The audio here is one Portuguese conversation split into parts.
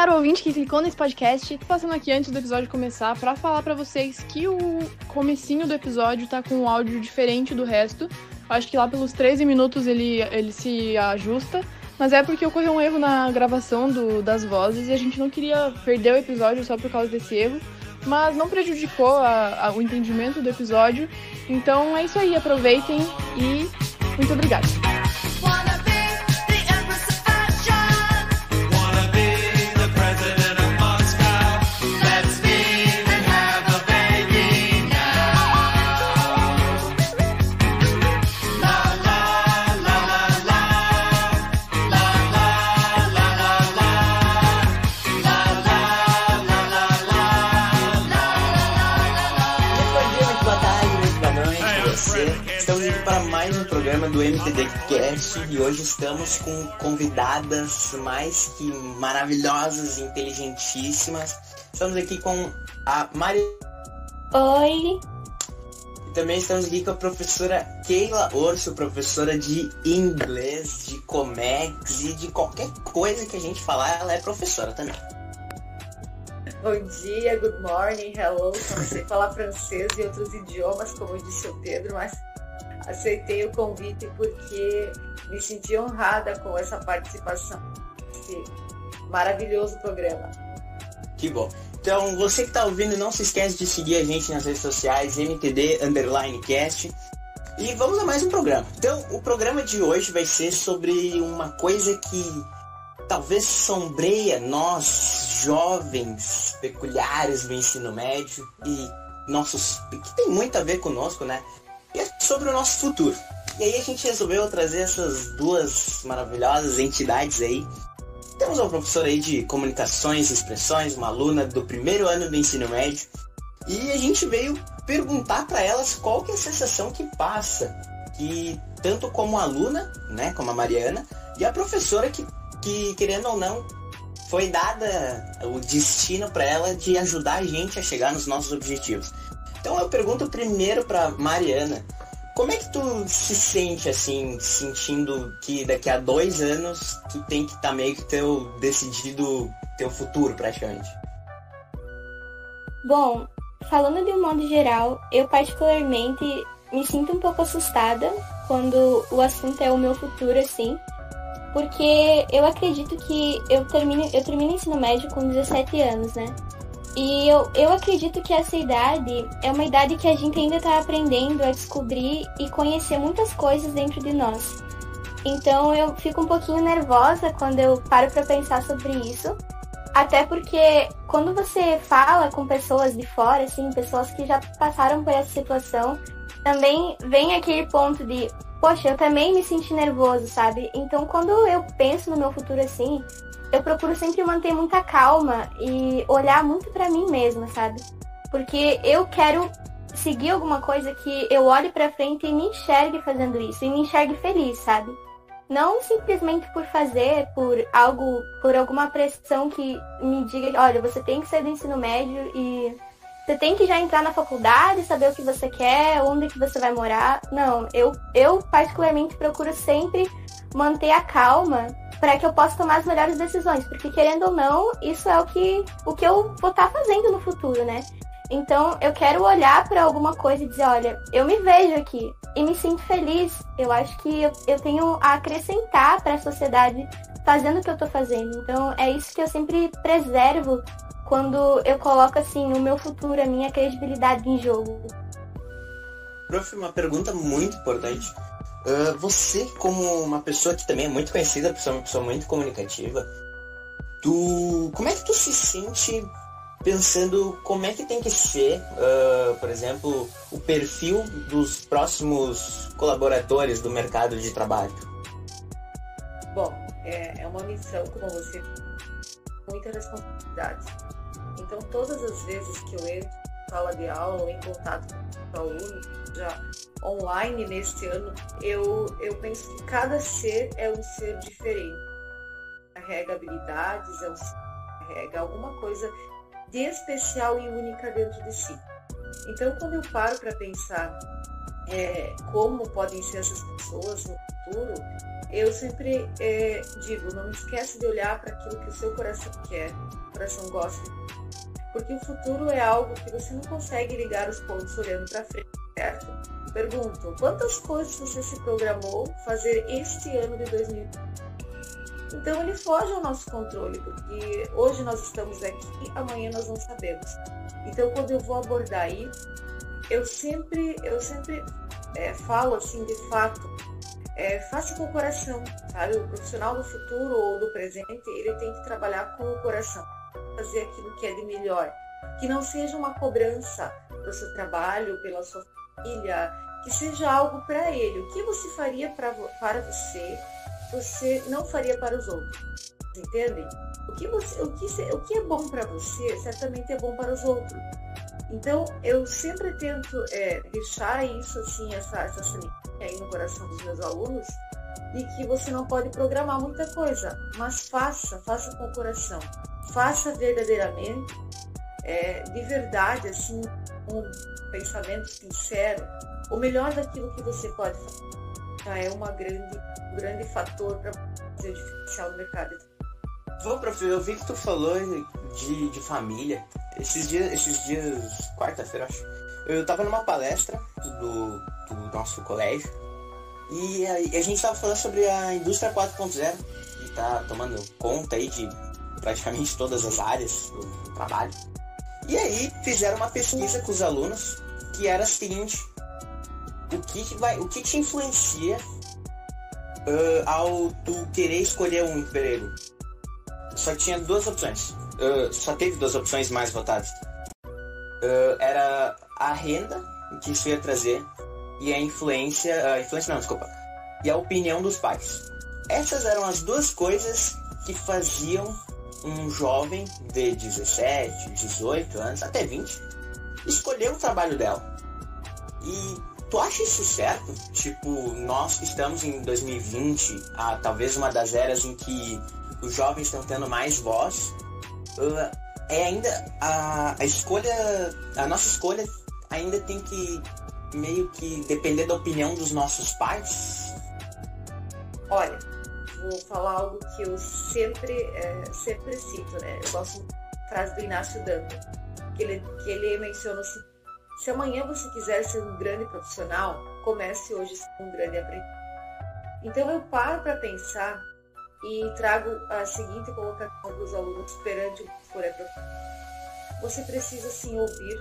caro ouvinte que clicou nesse podcast, passando aqui antes do episódio começar para falar para vocês que o comecinho do episódio tá com um áudio diferente do resto. Acho que lá pelos 13 minutos ele, ele se ajusta, mas é porque ocorreu um erro na gravação do, das vozes e a gente não queria perder o episódio só por causa desse erro, mas não prejudicou a, a, o entendimento do episódio. Então é isso aí, aproveitem e muito obrigada. MTD Cast e hoje estamos com convidadas mais que maravilhosas e inteligentíssimas. Estamos aqui com a Mari. Oi. E também estamos aqui com a professora Keila Orso, professora de inglês, de Comex e de qualquer coisa que a gente falar, ela é professora também. Bom dia, good morning, hello. Não sei falar francês e outros idiomas, como disse o Pedro, mas aceitei o convite porque me senti honrada com essa participação nesse maravilhoso programa. Que bom. Então, você que está ouvindo, não se esquece de seguir a gente nas redes sociais, MTD Underline Cast. E vamos a mais um programa. Então, o programa de hoje vai ser sobre uma coisa que talvez sombreia nós, jovens peculiares do ensino médio e nossos. que tem muito a ver conosco, né? Sobre o nosso futuro. E aí a gente resolveu trazer essas duas maravilhosas entidades aí. Temos uma professora aí de comunicações e expressões, uma aluna do primeiro ano do ensino médio, e a gente veio perguntar para elas qual que é a sensação que passa, que tanto como aluna, né, como a Mariana, e a professora que, que querendo ou não, foi dada o destino para ela de ajudar a gente a chegar nos nossos objetivos. Então eu pergunto primeiro para Mariana, como é que tu se sente assim, sentindo que daqui a dois anos tu tem que estar tá meio que teu decidido teu futuro praticamente? Bom, falando de um modo geral, eu particularmente me sinto um pouco assustada quando o assunto é o meu futuro assim, porque eu acredito que eu termino eu termino ensino médio com 17 anos, né? E eu, eu acredito que essa idade é uma idade que a gente ainda está aprendendo a descobrir e conhecer muitas coisas dentro de nós. Então eu fico um pouquinho nervosa quando eu paro para pensar sobre isso. Até porque quando você fala com pessoas de fora, assim, pessoas que já passaram por essa situação, também vem aquele ponto de, poxa, eu também me senti nervoso, sabe? Então quando eu penso no meu futuro assim, eu procuro sempre manter muita calma e olhar muito para mim mesma, sabe? Porque eu quero seguir alguma coisa que eu olhe para frente e me enxergue fazendo isso e me enxergue feliz, sabe? Não simplesmente por fazer, por algo, por alguma pressão que me diga, olha, você tem que ser do ensino médio e você tem que já entrar na faculdade, saber o que você quer, onde que você vai morar. Não, eu, eu particularmente procuro sempre manter a calma para que eu possa tomar as melhores decisões, porque querendo ou não, isso é o que, o que eu vou estar tá fazendo no futuro, né? Então eu quero olhar para alguma coisa e dizer, olha, eu me vejo aqui e me sinto feliz. Eu acho que eu, eu tenho a acrescentar para a sociedade fazendo o que eu estou fazendo. Então é isso que eu sempre preservo quando eu coloco assim o meu futuro, a minha credibilidade em jogo. Prof, uma pergunta muito importante. Uh, você, como uma pessoa que também é muito conhecida por ser uma pessoa muito comunicativa, tu, como é que tu se sente pensando como é que tem que ser, uh, por exemplo, o perfil dos próximos colaboradores do mercado de trabalho? Bom, é, é uma missão, como você, muita responsabilidade. Então, todas as vezes que eu entro em sala de aula ou em contato com o aluno, já online neste ano, eu, eu penso que cada ser é um ser diferente. Carrega habilidades, é um ser, carrega alguma coisa de especial e única dentro de si. Então, quando eu paro para pensar é, como podem ser essas pessoas no futuro, eu sempre é, digo, não esquece de olhar para aquilo que o seu coração quer, o coração gosta. Porque o futuro é algo que você não consegue ligar os pontos olhando para frente, certo? Pergunto, quantas coisas você se programou fazer este ano de 2020? Então ele foge ao nosso controle, porque hoje nós estamos aqui, amanhã nós não sabemos. Então quando eu vou abordar isso, eu sempre, eu sempre é, falo assim de fato, é, faça com o coração, sabe? O profissional do futuro ou do presente, ele tem que trabalhar com o coração, fazer aquilo que é de melhor, que não seja uma cobrança do seu trabalho, pela sua que seja algo para ele. O que você faria pra, para você, você não faria para os outros. Entendem? O que, você, o que, o que é bom para você, certamente é bom para os outros. Então, eu sempre tento é, deixar isso, assim, essa, essa aí no coração dos meus alunos, de que você não pode programar muita coisa, mas faça, faça com o coração. Faça verdadeiramente, é, de verdade, assim, um pensamento sincero, o melhor daquilo que você pode fazer. Já é uma grande, um grande fator para fazer o diferencial no mercado. Bom, prof, eu vi que tu falou de, de família. Esses dias, esses dias, quarta-feira, acho, eu tava numa palestra do, do nosso colégio e a, a gente tava falando sobre a indústria 4.0 que tá tomando conta aí de praticamente todas as áreas do trabalho. E aí fizeram uma pesquisa com os alunos que era a seguinte: o que, vai, o que te influencia uh, ao tu querer escolher um emprego? Só tinha duas opções. Uh, só teve duas opções mais votadas. Uh, era a renda que isso ia trazer e a influência, a influência não, desculpa, e a opinião dos pais. Essas eram as duas coisas que faziam um jovem de 17, 18 anos, até 20, escolher o trabalho dela. E Tu acha isso certo? Tipo, nós estamos em 2020, a, talvez uma das eras em que os jovens estão tendo mais voz. Uh, é ainda a, a escolha, a nossa escolha ainda tem que meio que depender da opinião dos nossos pais? Olha, vou falar algo que eu sempre, é, sempre cito, né? Eu gosto da frase do Inácio Dante, que ele, que ele menciona seguinte se amanhã você quiser ser um grande profissional, comece hoje sendo um grande aprendiz. Então eu paro para pensar e trago a seguinte colocação dos alunos perante o que for é Você precisa sim ouvir,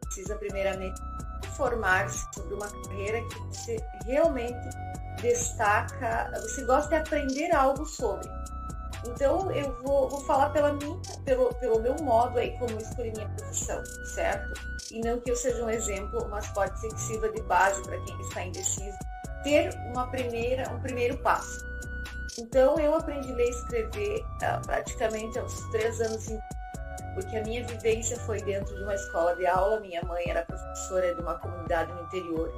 precisa primeiramente informar-se sobre uma carreira que você realmente destaca, você gosta de aprender algo sobre. Então eu vou, vou falar pela minha, pelo, pelo meu modo aí como escolhi minha profissão, certo? E não que eu seja um exemplo, mas pode ser que sirva de base para quem está indeciso. Ter uma primeira, um primeiro passo. Então eu aprendi a e escrever uh, praticamente aos três anos, porque a minha vivência foi dentro de uma escola de aula. Minha mãe era professora de uma comunidade no interior.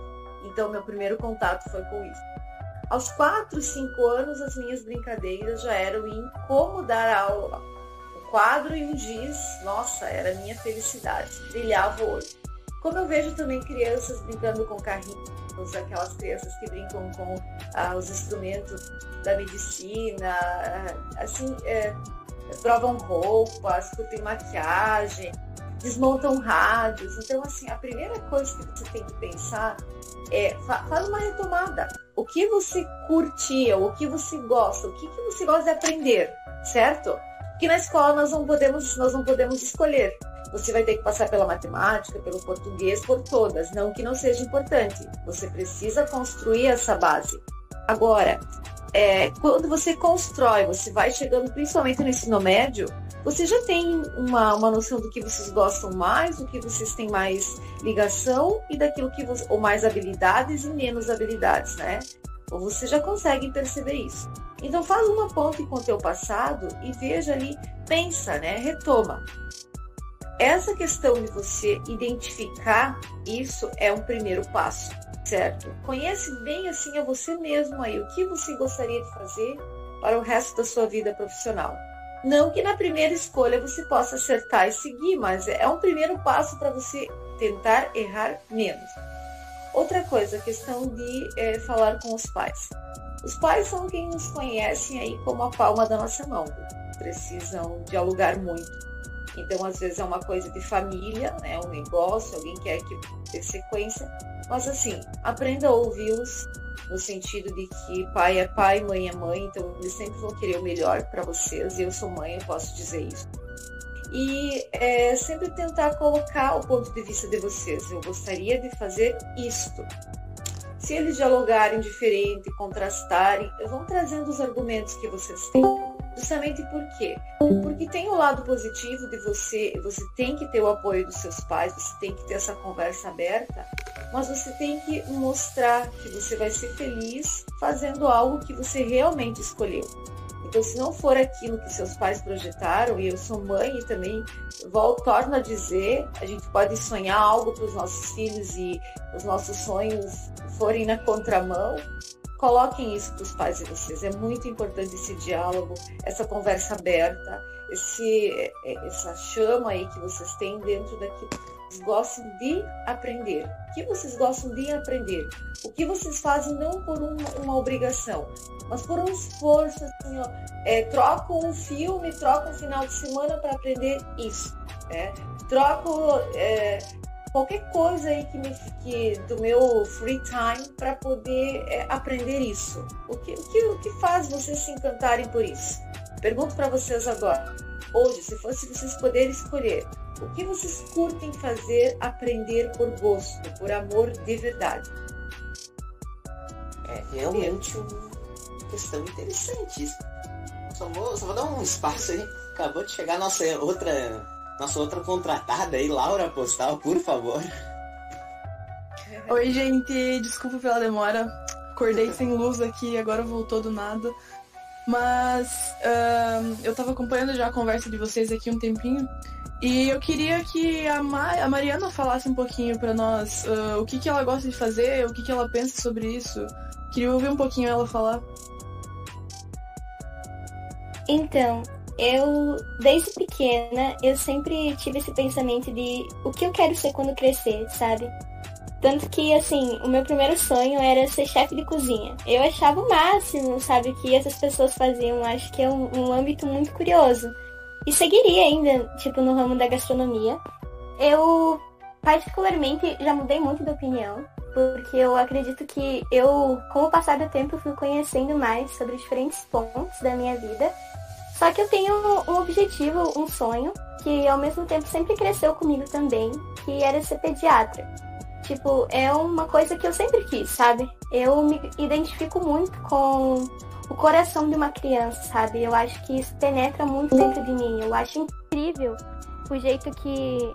Então meu primeiro contato foi com isso. Aos 4, 5 anos, as minhas brincadeiras já eram em como dar aula. O quadro e um giz, nossa, era minha felicidade, brilhava o olho. Como eu vejo também crianças brincando com carrinhos, aquelas crianças que brincam com ah, os instrumentos da medicina, ah, assim, é, provam roupas, curtem maquiagem, desmontam rádios. Então, assim, a primeira coisa que você tem que pensar é faz uma retomada. O que você curtia, o que você gosta, o que, que você gosta de aprender, certo? Que na escola nós não podemos, nós não podemos escolher. Você vai ter que passar pela matemática, pelo português, por todas. Não que não seja importante. Você precisa construir essa base. Agora, é, quando você constrói, você vai chegando principalmente no ensino médio, você já tem uma, uma noção do que vocês gostam mais, do que vocês têm mais ligação e daquilo que você, ou mais habilidades e menos habilidades, né? Ou você já consegue perceber isso. Então faz uma ponte com o teu passado e veja ali, pensa, né? Retoma. Essa questão de você identificar isso é um primeiro passo, certo? Conhece bem assim a você mesmo aí, o que você gostaria de fazer para o resto da sua vida profissional. Não que na primeira escolha você possa acertar e seguir, mas é um primeiro passo para você tentar errar menos. Outra coisa, a questão de é, falar com os pais. Os pais são quem nos conhecem aí como a palma da nossa mão. Precisam dialogar muito. Então, às vezes é uma coisa de família, né? um negócio, alguém quer que dê sequência. Mas assim, aprenda a ouvi-los no sentido de que pai é pai, mãe é mãe, então eles sempre vão querer o melhor para vocês. Eu sou mãe, eu posso dizer isso. E é, sempre tentar colocar o ponto de vista de vocês. Eu gostaria de fazer isto. Se eles dialogarem diferente, contrastarem, vão trazendo os argumentos que vocês têm. Justamente por quê? Porque tem o lado positivo de você, você tem que ter o apoio dos seus pais, você tem que ter essa conversa aberta, mas você tem que mostrar que você vai ser feliz fazendo algo que você realmente escolheu. Então, se não for aquilo que seus pais projetaram, e eu sou mãe e também volto, torno a dizer, a gente pode sonhar algo para os nossos filhos e os nossos sonhos forem na contramão, coloquem isso para os pais de vocês. É muito importante esse diálogo, essa conversa aberta, esse, é, essa chama aí que vocês têm dentro daquilo vocês gostam de aprender. O que vocês gostam de aprender? O que vocês fazem não por uma, uma obrigação, mas por um esforço, assim, ó, é, troco um filme, troco um final de semana para aprender isso. Né? Troco é, qualquer coisa aí que, me, que do meu free time para poder é, aprender isso. O que, o, que, o que faz vocês se encantarem por isso? Pergunto para vocês agora. Hoje, se fosse vocês poderem escolher, o que vocês curtem fazer, aprender por gosto, por amor de verdade? É realmente uma questão interessante isso. Só vou, só vou dar um espaço aí. Acabou de chegar nossa outra nossa outra contratada aí, Laura Postal, por favor. Oi, gente, desculpa pela demora. Acordei sem luz aqui, agora voltou do nada. Mas uh, eu tava acompanhando já a conversa de vocês aqui um tempinho. E eu queria que a, Ma a Mariana falasse um pouquinho para nós uh, o que, que ela gosta de fazer, o que, que ela pensa sobre isso. Queria ouvir um pouquinho ela falar. Então, eu, desde pequena, eu sempre tive esse pensamento de o que eu quero ser quando crescer, sabe? Tanto que, assim, o meu primeiro sonho era ser chefe de cozinha. Eu achava o máximo, sabe, que essas pessoas faziam. Acho que é um, um âmbito muito curioso. E seguiria ainda, tipo, no ramo da gastronomia. Eu, particularmente, já mudei muito de opinião. Porque eu acredito que eu, com o passar do tempo, fui conhecendo mais sobre diferentes pontos da minha vida só que eu tenho um objetivo, um sonho, que ao mesmo tempo sempre cresceu comigo também, que era ser pediatra. Tipo, é uma coisa que eu sempre quis, sabe? Eu me identifico muito com o coração de uma criança, sabe? Eu acho que isso penetra muito dentro de mim. Eu acho incrível o jeito que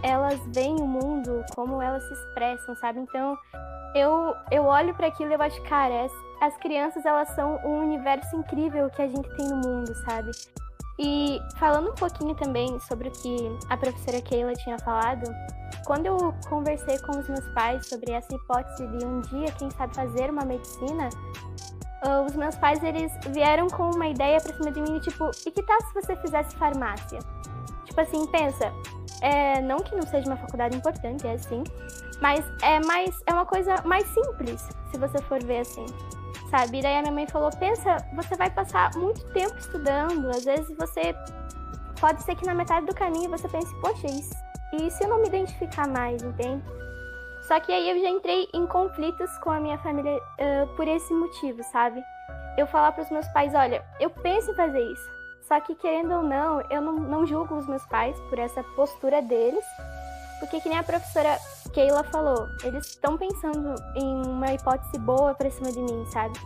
elas veem o mundo, como elas se expressam, sabe? Então, eu, eu olho para aquilo e eu acho, cara, as crianças elas são um universo incrível que a gente tem no mundo, sabe? E falando um pouquinho também sobre o que a professora Keila tinha falado, quando eu conversei com os meus pais sobre essa hipótese de um dia, quem sabe, fazer uma medicina, uh, os meus pais eles vieram com uma ideia pra cima de mim, tipo, e que tal se você fizesse farmácia? Tipo assim, pensa, é, não que não seja uma faculdade importante, é assim, mas é mais é uma coisa mais simples, se você for ver assim sabe? E daí a minha mãe falou: pensa, você vai passar muito tempo estudando, às vezes você. Pode ser que na metade do caminho você pense: poxa, isso, e se eu não me identificar mais, entende? Só que aí eu já entrei em conflitos com a minha família uh, por esse motivo, sabe? Eu falar para os meus pais: olha, eu penso em fazer isso. Só que, querendo ou não, eu não, não julgo os meus pais por essa postura deles. Porque, que nem a professora Keila falou, eles estão pensando em uma hipótese boa pra cima de mim, sabe?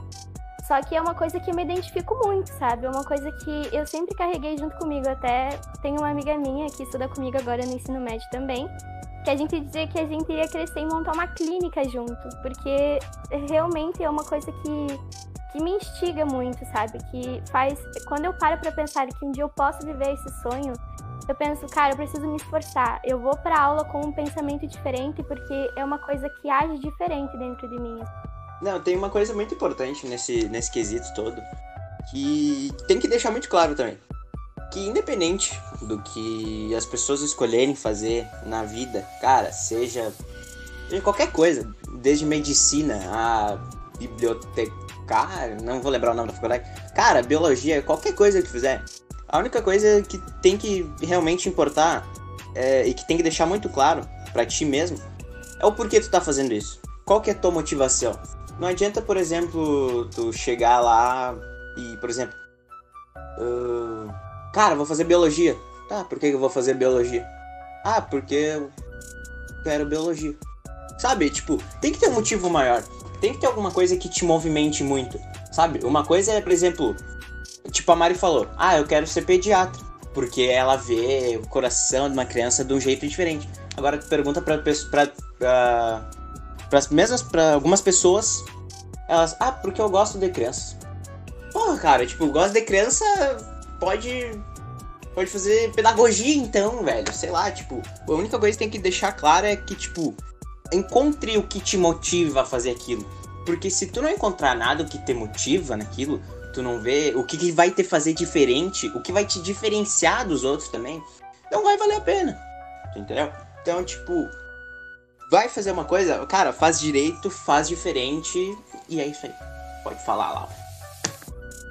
Só que é uma coisa que eu me identifico muito, sabe? É uma coisa que eu sempre carreguei junto comigo. Até tenho uma amiga minha que estuda comigo agora no ensino médio também, que a gente dizia que a gente ia crescer e montar uma clínica junto, porque realmente é uma coisa que, que me instiga muito, sabe? Que faz. Quando eu paro para pensar que um dia eu posso viver esse sonho, eu penso, cara, eu preciso me esforçar. Eu vou para aula com um pensamento diferente porque é uma coisa que age diferente dentro de mim. Não, tem uma coisa muito importante nesse, nesse quesito todo que tem que deixar muito claro também. Que independente do que as pessoas escolherem fazer na vida, cara, seja, seja qualquer coisa, desde medicina a biblioteca, colocar, não vou lembrar o nome da faculdade. Cara, biologia, qualquer coisa que fizer. A única coisa que tem que realmente importar é, e que tem que deixar muito claro para ti mesmo é o porquê tu tá fazendo isso. Qual que é a tua motivação? Não adianta, por exemplo, tu chegar lá e, por exemplo, uh, cara, vou fazer biologia. Tá, por que eu vou fazer biologia? Ah, porque eu quero biologia. Sabe, tipo, tem que ter um motivo maior. Tem que ter alguma coisa que te movimente muito. Sabe? Uma coisa é, por exemplo, tipo a Mari falou: Ah, eu quero ser pediatra. Porque ela vê o coração de uma criança de um jeito diferente. Agora tu pergunta pra, pra, pra, pra mesmas para algumas pessoas, elas, ah, porque eu gosto de crianças. Porra, cara, tipo, gosto de criança pode pode fazer pedagogia então, velho. Sei lá, tipo, a única coisa que tem que deixar claro é que, tipo, encontre o que te motiva a fazer aquilo. Porque se tu não encontrar nada que te motiva naquilo, tu não vê o que, que vai te fazer diferente, o que vai te diferenciar dos outros também, não vai valer a pena. Entendeu? Então, tipo, vai fazer uma coisa, cara, faz direito, faz diferente e é isso aí. Pode falar, lá.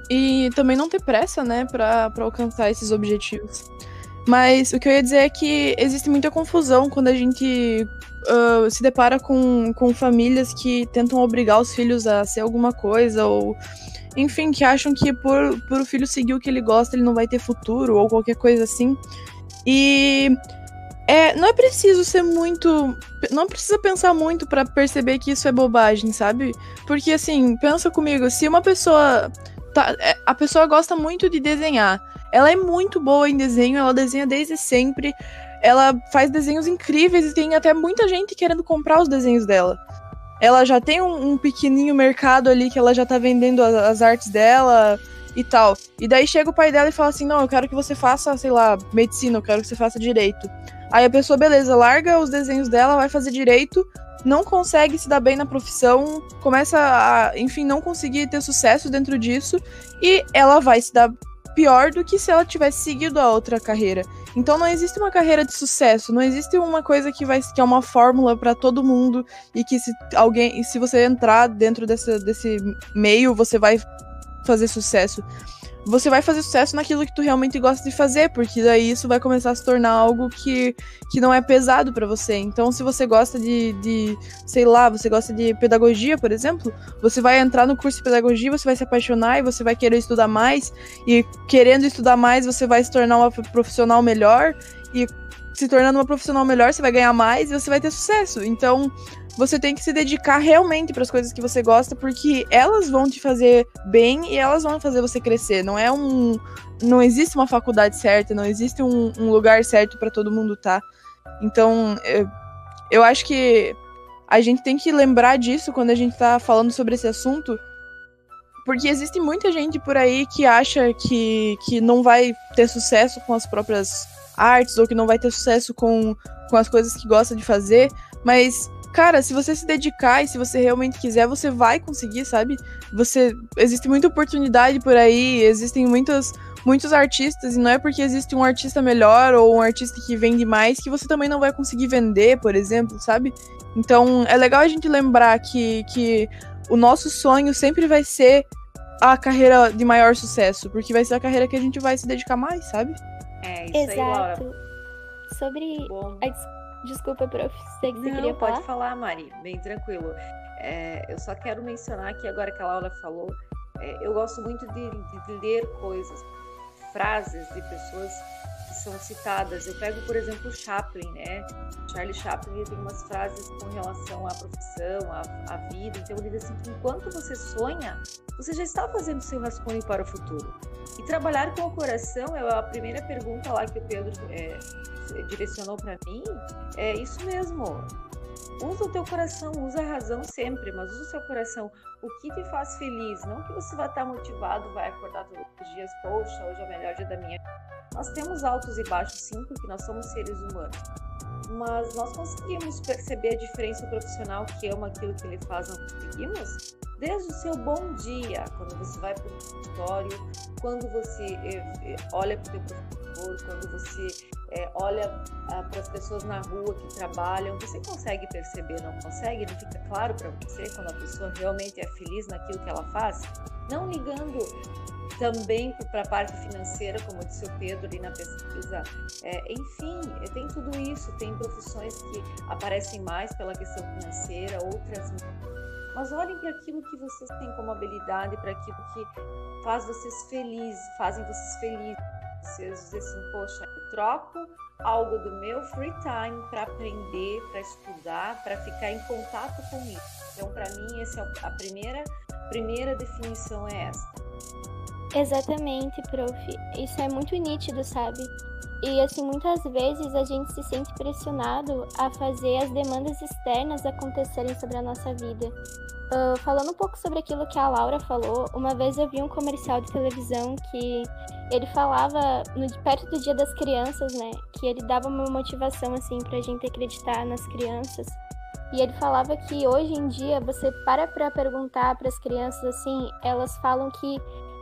E também não ter pressa, né, pra, pra alcançar esses objetivos. Mas o que eu ia dizer é que existe muita confusão quando a gente uh, se depara com, com famílias que tentam obrigar os filhos a ser alguma coisa, ou enfim, que acham que por, por o filho seguir o que ele gosta, ele não vai ter futuro, ou qualquer coisa assim. E é, não é preciso ser muito. Não precisa pensar muito para perceber que isso é bobagem, sabe? Porque assim, pensa comigo, se uma pessoa tá, é, a pessoa gosta muito de desenhar. Ela é muito boa em desenho, ela desenha desde sempre. Ela faz desenhos incríveis e tem até muita gente querendo comprar os desenhos dela. Ela já tem um, um pequenininho mercado ali que ela já tá vendendo as, as artes dela e tal. E daí chega o pai dela e fala assim: Não, eu quero que você faça, sei lá, medicina, eu quero que você faça direito. Aí a pessoa, beleza, larga os desenhos dela, vai fazer direito, não consegue se dar bem na profissão, começa a, enfim, não conseguir ter sucesso dentro disso, e ela vai se dar pior do que se ela tivesse seguido a outra carreira. Então não existe uma carreira de sucesso, não existe uma coisa que vai que é uma fórmula para todo mundo e que se alguém, se você entrar dentro desse, desse meio, você vai fazer sucesso você vai fazer sucesso naquilo que tu realmente gosta de fazer, porque daí isso vai começar a se tornar algo que, que não é pesado para você. Então, se você gosta de, de, sei lá, você gosta de pedagogia, por exemplo, você vai entrar no curso de pedagogia, você vai se apaixonar e você vai querer estudar mais, e querendo estudar mais, você vai se tornar uma profissional melhor, e se tornando uma profissional melhor, você vai ganhar mais e você vai ter sucesso. Então, você tem que se dedicar realmente para as coisas que você gosta, porque elas vão te fazer bem e elas vão fazer você crescer. Não é um. Não existe uma faculdade certa, não existe um, um lugar certo para todo mundo tá. Então, eu, eu acho que a gente tem que lembrar disso quando a gente tá falando sobre esse assunto. Porque existe muita gente por aí que acha que, que não vai ter sucesso com as próprias artes ou que não vai ter sucesso com, com as coisas que gosta de fazer, mas cara, se você se dedicar e se você realmente quiser, você vai conseguir, sabe? Você existe muita oportunidade por aí, existem muitos muitos artistas e não é porque existe um artista melhor ou um artista que vende mais que você também não vai conseguir vender, por exemplo, sabe? Então, é legal a gente lembrar que que o nosso sonho sempre vai ser a carreira de maior sucesso, porque vai ser a carreira que a gente vai se dedicar mais, sabe? É, isso Exato. aí, Laura. Sobre Bom. a Desculpa, prof, sei que você Não, queria falar. pode falar, Mari, bem tranquilo. É, eu só quero mencionar que agora que a Laura falou, é, eu gosto muito de, de, ler coisas, frases de pessoas são citadas. Eu pego, por exemplo, Chaplin, né? Charlie Chaplin tem umas frases com relação à profissão, à, à vida. Então ele diz assim: enquanto você sonha, você já está fazendo seu rascunho para o futuro. E trabalhar com o coração é a primeira pergunta lá que o Pedro é, direcionou para mim. É isso mesmo. Usa o teu coração, usa a razão sempre, mas usa o seu coração. O que te faz feliz? Não que você vai estar motivado, vai acordar todos os dias, poxa, hoje é o melhor dia da minha Nós temos altos e baixos, sim, porque nós somos seres humanos. Mas nós conseguimos perceber a diferença profissional que ama aquilo que ele faz, não conseguimos? Desde o seu bom dia, quando você vai para o escritório, quando você eh, eh, olha para o teu professor, quando você é, olha ah, para as pessoas na rua que trabalham, você consegue perceber, não consegue? Ele fica claro para você quando a pessoa realmente é feliz naquilo que ela faz? Não ligando também para a parte financeira, como disse o Pedro ali na pesquisa. É, enfim, tem tudo isso, tem profissões que aparecem mais pela questão financeira, outras mas olhem para aquilo que vocês têm como habilidade, para aquilo que faz vocês felizes, fazem vocês felizes. Vocês dizem assim, poxa, eu troco algo do meu free time para aprender, para estudar, para ficar em contato com isso. Então, para mim, essa é a primeira, primeira definição é essa. Exatamente, prof. Isso é muito nítido, sabe? E assim, muitas vezes a gente se sente pressionado a fazer as demandas externas acontecerem sobre a nossa vida. Uh, falando um pouco sobre aquilo que a Laura falou, uma vez eu vi um comercial de televisão que ele falava no, perto do Dia das Crianças, né? Que ele dava uma motivação assim pra gente acreditar nas crianças. E ele falava que hoje em dia você para para perguntar para as crianças assim, elas falam que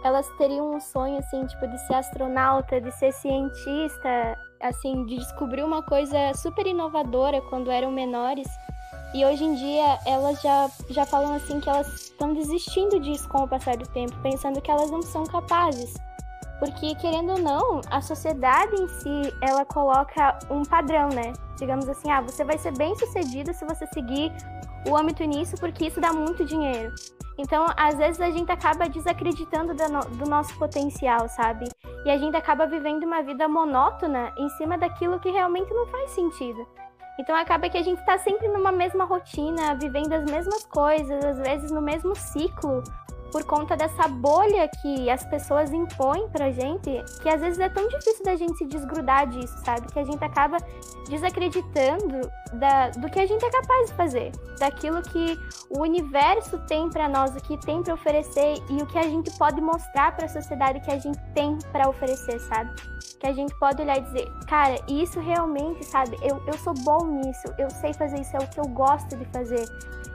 elas teriam um sonho assim, tipo de ser astronauta, de ser cientista, assim, de descobrir uma coisa super inovadora quando eram menores. E hoje em dia elas já, já falam assim que elas estão desistindo disso com o passar do tempo, pensando que elas não são capazes. Porque, querendo ou não, a sociedade em si, ela coloca um padrão, né? Digamos assim, ah, você vai ser bem sucedido se você seguir o âmbito nisso, porque isso dá muito dinheiro. Então, às vezes a gente acaba desacreditando do, no, do nosso potencial, sabe? E a gente acaba vivendo uma vida monótona em cima daquilo que realmente não faz sentido. Então acaba que a gente está sempre numa mesma rotina, vivendo as mesmas coisas, às vezes no mesmo ciclo, por conta dessa bolha que as pessoas impõem pra gente, que às vezes é tão difícil da gente se desgrudar disso, sabe? Que a gente acaba desacreditando da, do que a gente é capaz de fazer, daquilo que o universo tem para nós, o que tem para oferecer e o que a gente pode mostrar para a sociedade que a gente tem para oferecer, sabe? Que a gente pode olhar e dizer, cara, isso realmente, sabe? Eu, eu sou bom nisso, eu sei fazer isso, é o que eu gosto de fazer.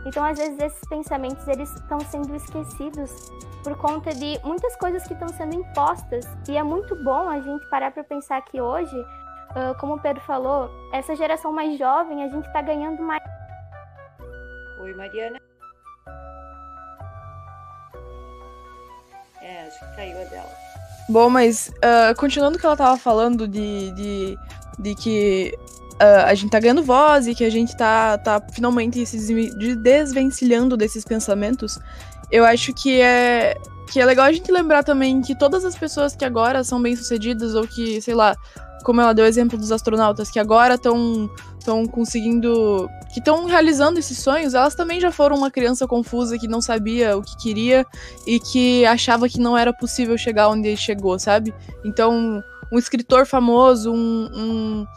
Então, às vezes, esses pensamentos eles estão sendo esquecidos por conta de muitas coisas que estão sendo impostas. E é muito bom a gente parar para pensar que hoje, uh, como o Pedro falou, essa geração mais jovem, a gente está ganhando mais. Oi, Mariana. É, acho que caiu a dela. Bom, mas uh, continuando o que ela estava falando de, de, de que uh, a gente tá ganhando voz e que a gente tá, tá finalmente se desvencilhando desses pensamentos, eu acho que é, que é legal a gente lembrar também que todas as pessoas que agora são bem-sucedidas ou que, sei lá, como ela deu o exemplo dos astronautas que agora estão estão conseguindo, que estão realizando esses sonhos, elas também já foram uma criança confusa que não sabia o que queria e que achava que não era possível chegar onde chegou, sabe? Então, um escritor famoso, um, um,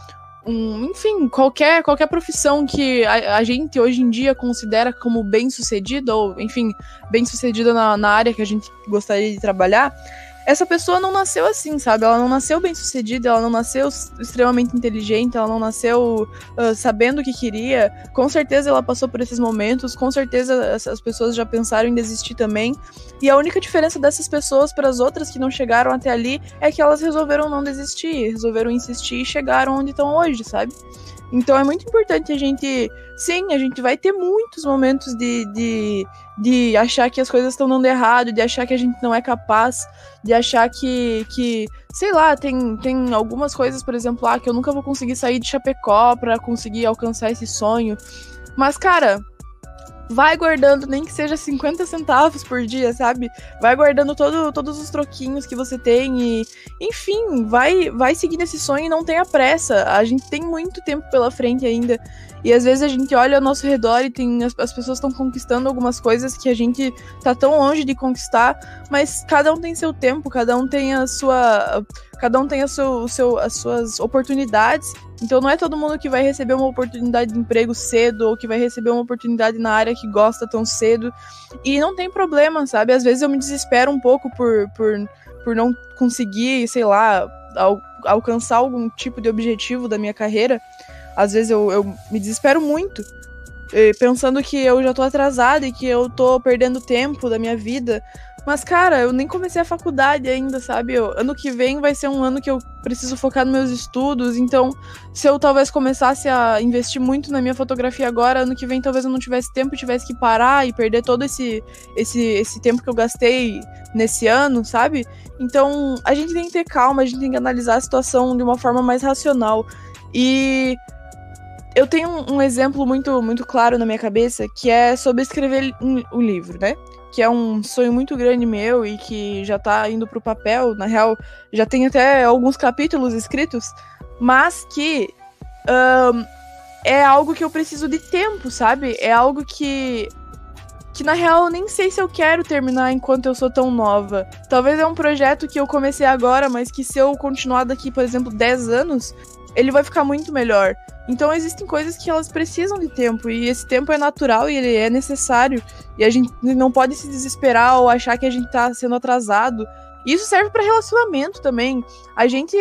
um, enfim, qualquer, qualquer profissão que a, a, gente hoje em dia considera como bem sucedida, ou, enfim, bem sucedida na, na área que a gente gostaria de trabalhar, essa pessoa não nasceu assim, sabe? Ela não nasceu bem sucedida, ela não nasceu extremamente inteligente, ela não nasceu uh, sabendo o que queria. Com certeza ela passou por esses momentos, com certeza as pessoas já pensaram em desistir também. E a única diferença dessas pessoas para as outras que não chegaram até ali é que elas resolveram não desistir, resolveram insistir e chegaram onde estão hoje, sabe? Então é muito importante a gente. Sim, a gente vai ter muitos momentos de, de, de achar que as coisas estão dando errado, de achar que a gente não é capaz, de achar que, que sei lá, tem, tem algumas coisas, por exemplo, ah, que eu nunca vou conseguir sair de Chapecó para conseguir alcançar esse sonho. Mas, cara, vai guardando, nem que seja 50 centavos por dia, sabe? Vai guardando todo, todos os troquinhos que você tem e, enfim, vai, vai seguir esse sonho e não tenha pressa. A gente tem muito tempo pela frente ainda. E às vezes a gente olha ao nosso redor e tem as, as pessoas estão conquistando algumas coisas que a gente tá tão longe de conquistar, mas cada um tem seu tempo, cada um tem a sua cada um tem a seu, o seu, as suas oportunidades. Então não é todo mundo que vai receber uma oportunidade de emprego cedo ou que vai receber uma oportunidade na área que gosta tão cedo. E não tem problema, sabe? Às vezes eu me desespero um pouco por, por, por não conseguir, sei lá, al alcançar algum tipo de objetivo da minha carreira às vezes eu, eu me desespero muito, pensando que eu já tô atrasada e que eu tô perdendo tempo da minha vida. Mas, cara, eu nem comecei a faculdade ainda, sabe? Eu, ano que vem vai ser um ano que eu preciso focar nos meus estudos. Então, se eu talvez começasse a investir muito na minha fotografia agora, ano que vem talvez eu não tivesse tempo, tivesse que parar e perder todo esse, esse, esse tempo que eu gastei nesse ano, sabe? Então, a gente tem que ter calma, a gente tem que analisar a situação de uma forma mais racional. E eu tenho um, um exemplo muito, muito claro na minha cabeça, que é sobre escrever o um, livro, né? Que é um sonho muito grande meu e que já tá indo pro papel, na real, já tem até alguns capítulos escritos, mas que um, é algo que eu preciso de tempo, sabe? É algo que que na real eu nem sei se eu quero terminar enquanto eu sou tão nova. Talvez é um projeto que eu comecei agora, mas que se eu continuar daqui, por exemplo, 10 anos, ele vai ficar muito melhor. Então existem coisas que elas precisam de tempo e esse tempo é natural e ele é necessário e a gente não pode se desesperar ou achar que a gente tá sendo atrasado. Isso serve para relacionamento também. A gente,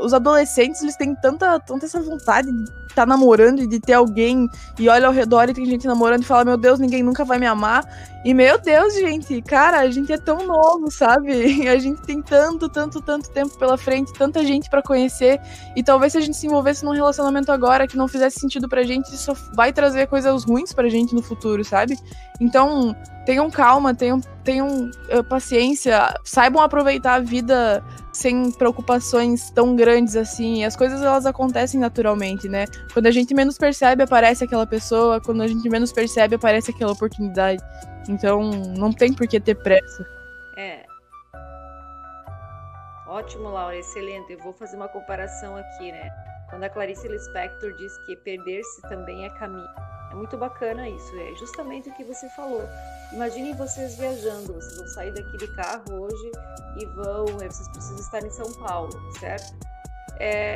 os adolescentes, eles têm tanta, tanta essa vontade de estar tá namorando e de ter alguém e olha ao redor e tem gente namorando e fala: Meu Deus, ninguém nunca vai me amar. E meu Deus, gente, cara, a gente é tão novo, sabe? A gente tem tanto, tanto, tanto tempo pela frente, tanta gente para conhecer. E talvez se a gente se envolvesse num relacionamento agora que não fizesse sentido pra gente, isso vai trazer coisas ruins pra gente no futuro, sabe? Então, tenham calma, tenham, tenham uh, paciência, saibam aproveitar a vida sem preocupações tão grandes assim. As coisas elas acontecem naturalmente, né? Quando a gente menos percebe, aparece aquela pessoa, quando a gente menos percebe, aparece aquela oportunidade. Então, não tem por que ter pressa. É. Ótimo, Laura, excelente. Eu vou fazer uma comparação aqui, né? Quando a Clarice Lispector diz que perder-se também é caminho. É muito bacana isso, é justamente o que você falou. Imaginem vocês viajando, vocês vão sair daqui de carro hoje e vão, vocês precisam estar em São Paulo, certo? É,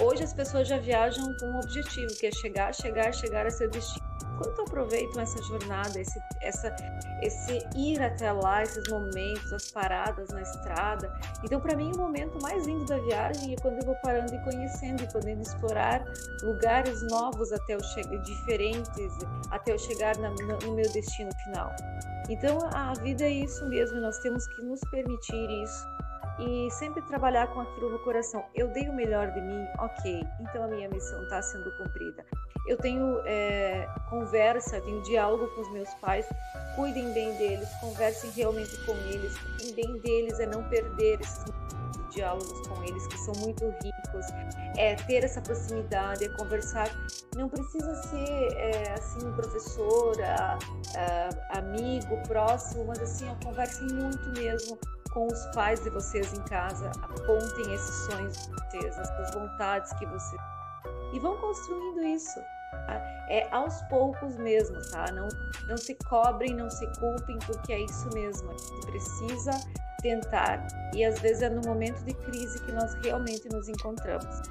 hoje as pessoas já viajam com um objetivo, que é chegar, chegar, chegar a seu destino quanto aproveitam essa jornada, esse, essa, esse ir até lá, esses momentos, as paradas na estrada. Então, para mim, o momento mais lindo da viagem é quando eu vou parando e conhecendo e podendo explorar lugares novos até eu chegar, diferentes, até eu chegar na, no meu destino final. Então, a vida é isso mesmo, nós temos que nos permitir isso e sempre trabalhar com aquilo no coração. Eu dei o melhor de mim, ok, então a minha missão está sendo cumprida. Eu tenho é, conversa, tenho diálogo com os meus pais, cuidem bem deles, conversem realmente com eles, cuidem bem deles, é não perder esses diálogos com eles que são muito ricos, é ter essa proximidade, é conversar. Não precisa ser é, assim professora, amigo, próximo, mas assim, conversem muito mesmo com os pais de vocês em casa, apontem esses sonhos de vocês, essas vontades que vocês e vão construindo isso. Tá? É aos poucos mesmo, tá? Não, não se cobrem, não se culpem, porque é isso mesmo. A gente precisa tentar e às vezes é no momento de crise que nós realmente nos encontramos.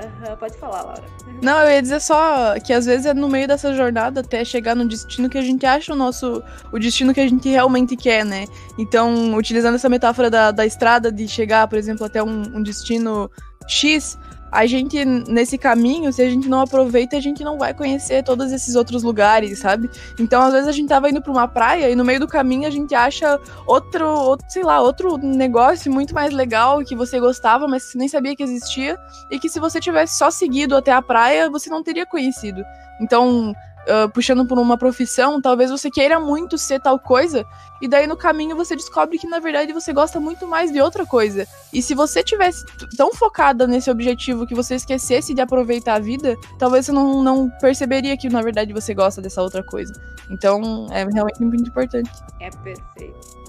Uhum, pode falar, Laura. Não, eu ia dizer só que às vezes é no meio dessa jornada até chegar no destino que a gente acha o nosso. o destino que a gente realmente quer, né? Então, utilizando essa metáfora da, da estrada, de chegar, por exemplo, até um, um destino X, a gente, nesse caminho, se a gente não aproveita, a gente não vai conhecer todos esses outros lugares, sabe? Então, às vezes, a gente tava indo pra uma praia e no meio do caminho a gente acha outro, outro sei lá, outro negócio muito mais legal que você gostava, mas você nem sabia que existia e que se você tivesse só seguido até a praia, você não teria conhecido. Então, uh, puxando por uma profissão, talvez você queira muito ser tal coisa, e daí no caminho você descobre que na verdade você gosta muito mais de outra coisa. E se você tivesse tão focada nesse objetivo que você esquecesse de aproveitar a vida, talvez você não, não perceberia que na verdade você gosta dessa outra coisa. Então é realmente muito importante. É perfeito.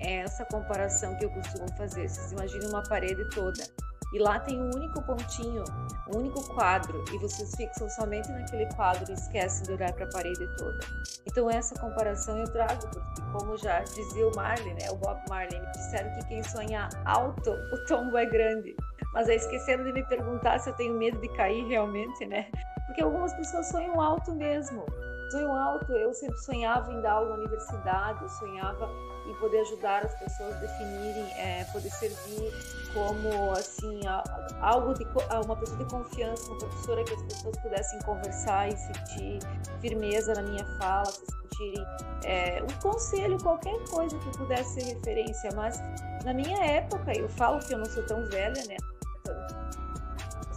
É essa comparação que eu costumo fazer. Vocês imaginam uma parede toda e lá tem um único pontinho, um único quadro, e vocês fixam somente naquele quadro e esquecem de olhar para a parede toda. Então essa comparação eu trago, porque como já dizia o Marley, né, o Bob Marley, me disseram que quem sonha alto, o tombo é grande. Mas aí esqueceram de me perguntar se eu tenho medo de cair realmente, né? Porque algumas pessoas sonham alto mesmo. Sonham alto, eu sempre sonhava em dar aula na universidade, eu sonhava e poder ajudar as pessoas a definirem, é, poder servir como assim algo de uma pessoa de confiança, uma professora que as pessoas pudessem conversar e sentir firmeza na minha fala, se sentirem é, um conselho, qualquer coisa que pudesse ser referência. Mas na minha época, eu falo que eu não sou tão velha, né?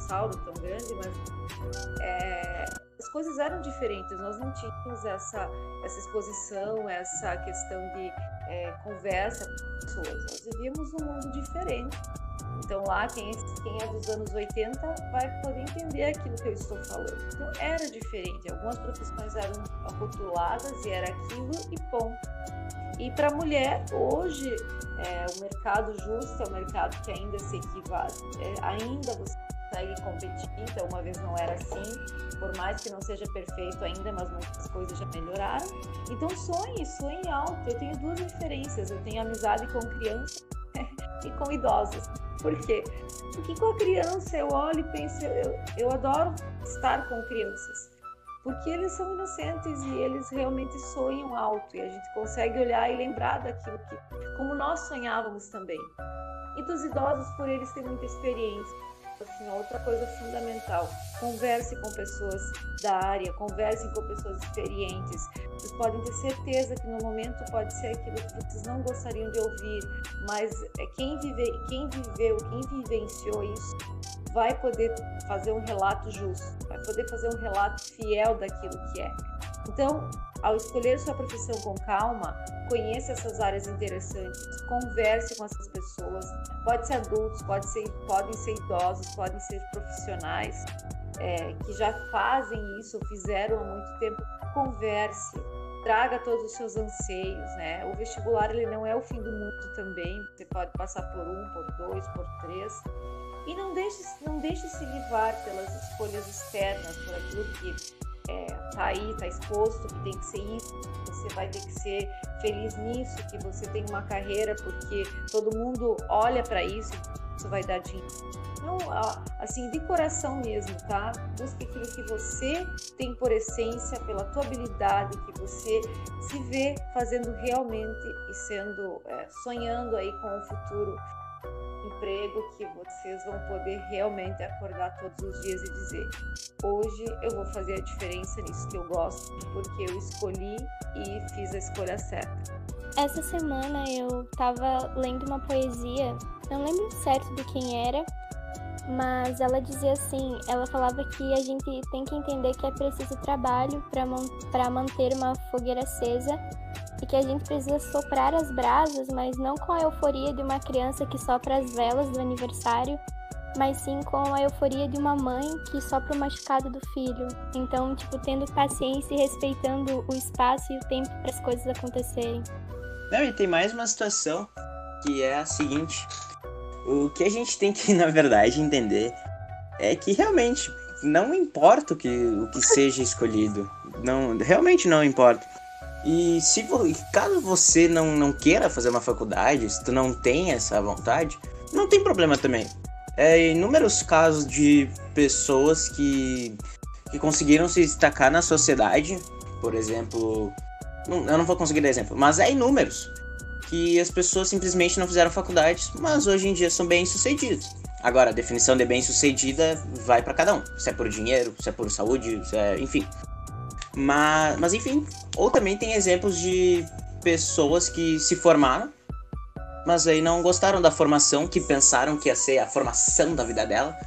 Tão, tão grande, mas é, as coisas eram diferentes, nós não tínhamos essa, essa exposição, essa questão de é, conversa com pessoas, nós vivíamos um mundo diferente. Então lá, quem, quem é dos anos 80 vai poder entender aquilo que eu estou falando. Então era diferente, algumas profissões eram rotuladas e era aquilo e ponto. E para a mulher, hoje, é, o mercado justo é um mercado que ainda se equivale. É, ainda você consegue competir, então uma vez não era assim, por mais que não seja perfeito ainda, mas muitas coisas já melhoraram. Então sonhe, sonhe alto. Eu tenho duas referências, eu tenho amizade com crianças e com idosos. Por quê? Porque com a criança eu olho e penso, eu, eu adoro estar com crianças. Porque eles são inocentes e eles realmente sonham alto e a gente consegue olhar e lembrar daquilo que, como nós sonhávamos também. E dos idosos, por eles terem muita experiência, assim, outra coisa fundamental. Converse com pessoas da área, converse com pessoas experientes. Vocês podem ter certeza que no momento pode ser aquilo que vocês não gostariam de ouvir, mas é quem, vive, quem viveu, quem vivenciou isso, vai poder fazer um relato justo, vai poder fazer um relato fiel daquilo que é. Então, ao escolher sua profissão com calma, conheça essas áreas interessantes, converse com essas pessoas. Pode ser adultos, pode ser, podem ser idosos, podem ser profissionais é, que já fazem isso, fizeram há muito tempo. Converse, traga todos os seus anseios, né? O vestibular ele não é o fim do mundo também. Você pode passar por um, por dois, por três. E não deixe, não deixe se livrar pelas escolhas externas, por aquilo que é, tá aí, tá exposto, que tem que ser isso, você vai ter que ser feliz nisso, que você tem uma carreira porque todo mundo olha para isso, isso vai dar dinheiro. Então, assim, de coração mesmo, tá? Busque aquilo que você tem por essência, pela tua habilidade, que você se vê fazendo realmente e sendo, é, sonhando aí com o futuro emprego que vocês vão poder realmente acordar todos os dias e dizer: hoje eu vou fazer a diferença nisso que eu gosto, porque eu escolhi e fiz a escolha certa. Essa semana eu estava lendo uma poesia, não lembro certo de quem era, mas ela dizia assim: ela falava que a gente tem que entender que é preciso trabalho para manter uma fogueira acesa e que a gente precisa soprar as brasas, mas não com a euforia de uma criança que sopra as velas do aniversário, mas sim com a euforia de uma mãe que sopra o machucado do filho. Então, tipo, tendo paciência e respeitando o espaço e o tempo para as coisas acontecerem. Não, e tem mais uma situação que é a seguinte: o que a gente tem que, na verdade, entender é que realmente não importa o que, o que seja escolhido. Não, realmente não importa. E se caso você não, não queira fazer uma faculdade, se tu não tem essa vontade, não tem problema também. É inúmeros casos de pessoas que, que conseguiram se destacar na sociedade, por exemplo, eu não vou conseguir dar exemplo, mas é inúmeros que as pessoas simplesmente não fizeram faculdades, mas hoje em dia são bem sucedidos. Agora, a definição de bem sucedida vai para cada um. Se é por dinheiro, se é por saúde, é, enfim. Mas, mas enfim, ou também tem exemplos de pessoas que se formaram, mas aí não gostaram da formação, que pensaram que ia ser a formação da vida dela.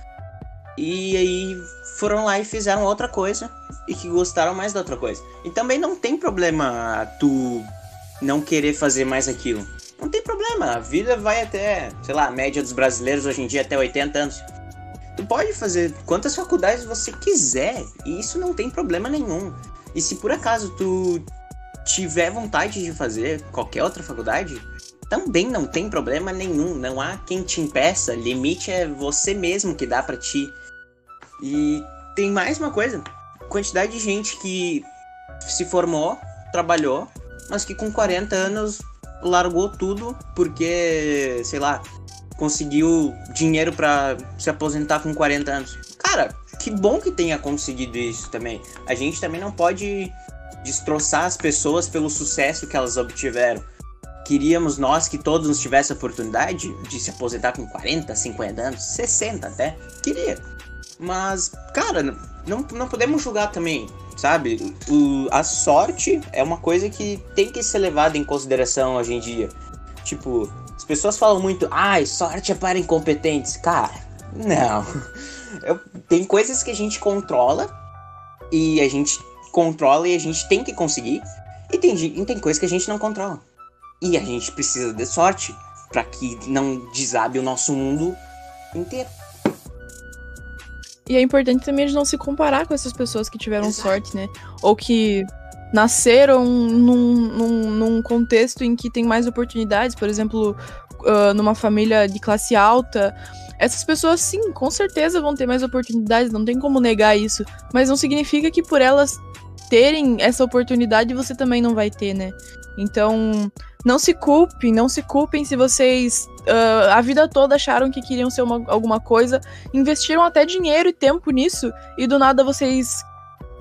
E aí foram lá e fizeram outra coisa e que gostaram mais da outra coisa. E também não tem problema tu não querer fazer mais aquilo. Não tem problema, a vida vai até, sei lá, a média dos brasileiros hoje em dia até 80 anos. Tu pode fazer quantas faculdades você quiser, e isso não tem problema nenhum. E se por acaso tu tiver vontade de fazer qualquer outra faculdade, também não tem problema nenhum. Não há quem te impeça. Limite é você mesmo que dá para ti. E tem mais uma coisa: quantidade de gente que se formou, trabalhou, mas que com 40 anos largou tudo porque, sei lá, conseguiu dinheiro para se aposentar com 40 anos. Cara, que bom que tenha conseguido isso também. A gente também não pode destroçar as pessoas pelo sucesso que elas obtiveram. queríamos nós que todos tivessem a oportunidade de se aposentar com 40, 50 anos, 60 até. Queria. Mas, cara, não, não podemos julgar também, sabe? O, a sorte é uma coisa que tem que ser levada em consideração hoje em dia. Tipo, as pessoas falam muito, ai, sorte é para incompetentes. Cara, não. Eu, tem coisas que a gente controla e a gente controla e a gente tem que conseguir. E tem, e tem coisas que a gente não controla. E a gente precisa de sorte para que não desabe o nosso mundo inteiro. E é importante também a gente não se comparar com essas pessoas que tiveram Exato. sorte, né? Ou que nasceram num, num, num, contexto em que tem mais oportunidades, por exemplo, uh, numa família de classe alta. Essas pessoas, sim, com certeza vão ter mais oportunidades, não tem como negar isso. Mas não significa que por elas terem essa oportunidade você também não vai ter, né? Então, não se culpem, não se culpem se vocês uh, a vida toda acharam que queriam ser uma, alguma coisa, investiram até dinheiro e tempo nisso e do nada vocês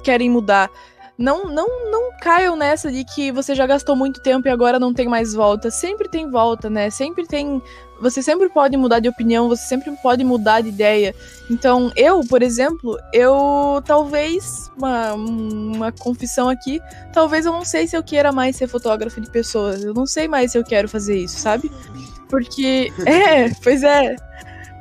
querem mudar. Não, não, não caiam nessa de que você já gastou muito tempo e agora não tem mais volta. Sempre tem volta, né? Sempre tem você sempre pode mudar de opinião, você sempre pode mudar de ideia. Então, eu, por exemplo, eu talvez, uma, uma confissão aqui, talvez eu não sei se eu queira mais ser fotógrafo de pessoas. Eu não sei mais se eu quero fazer isso, sabe? Porque. É, pois é.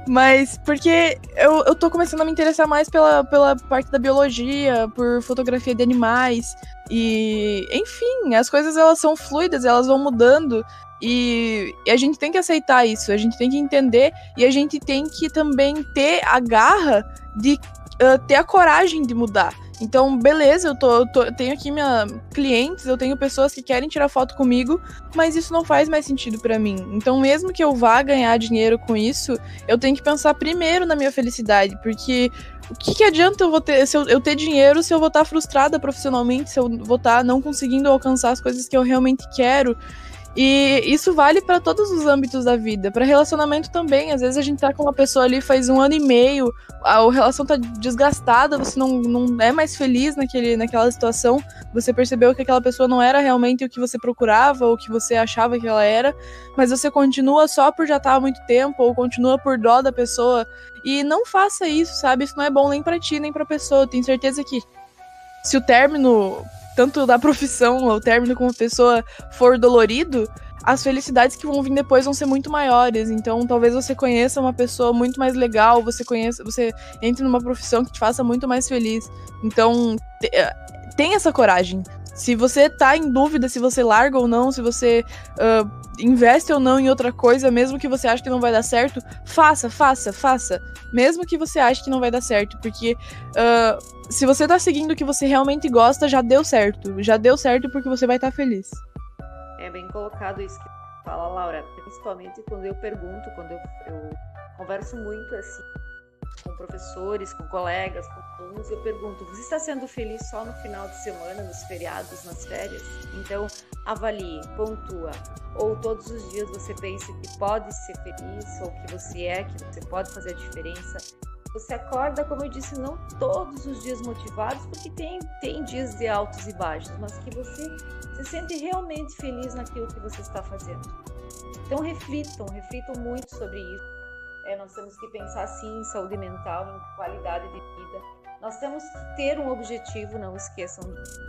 Mas porque eu, eu tô começando a me interessar mais pela, pela parte da biologia, por fotografia de animais. E, enfim, as coisas elas são fluidas, elas vão mudando. E, e, a gente tem que aceitar isso, a gente tem que entender e a gente tem que também ter a garra de uh, ter a coragem de mudar. Então, beleza, eu, tô, eu, tô, eu tenho aqui minha clientes, eu tenho pessoas que querem tirar foto comigo, mas isso não faz mais sentido para mim. Então, mesmo que eu vá ganhar dinheiro com isso, eu tenho que pensar primeiro na minha felicidade, porque o que, que adianta eu, ter, eu, eu, ter dinheiro se eu vou estar frustrada profissionalmente, se eu vou estar não conseguindo alcançar as coisas que eu realmente quero? E isso vale para todos os âmbitos da vida. Para relacionamento também. Às vezes a gente tá com uma pessoa ali faz um ano e meio, a, relação tá desgastada, você não, não é mais feliz naquele, naquela situação. Você percebeu que aquela pessoa não era realmente o que você procurava ou o que você achava que ela era, mas você continua só por já estar tá há muito tempo ou continua por dó da pessoa. E não faça isso, sabe? Isso não é bom nem para ti, nem pra pessoa. Eu tenho certeza que se o término tanto da profissão, o término como pessoa for dolorido, as felicidades que vão vir depois vão ser muito maiores. Então, talvez você conheça uma pessoa muito mais legal, você conheça, você entre numa profissão que te faça muito mais feliz. Então, eh, tem essa coragem. Se você tá em dúvida se você larga ou não, se você uh, investe ou não em outra coisa, mesmo que você ache que não vai dar certo, faça, faça, faça. Mesmo que você ache que não vai dar certo, porque uh, se você tá seguindo o que você realmente gosta, já deu certo. Já deu certo porque você vai estar tá feliz. É bem colocado isso que fala, Laura. Principalmente quando eu pergunto, quando eu, eu converso muito assim com professores, com colegas, com alunos, eu pergunto: você está sendo feliz só no final de semana, nos feriados, nas férias? Então, avalie, pontua. Ou todos os dias você pensa que pode ser feliz, ou que você é, que você pode fazer a diferença. Você acorda, como eu disse, não todos os dias motivados, porque tem, tem dias de altos e baixos, mas que você se sente realmente feliz naquilo que você está fazendo. Então reflitam, reflitam muito sobre isso. É, nós temos que pensar sim em saúde mental, em qualidade de vida nós temos que ter um objetivo, não esqueçam.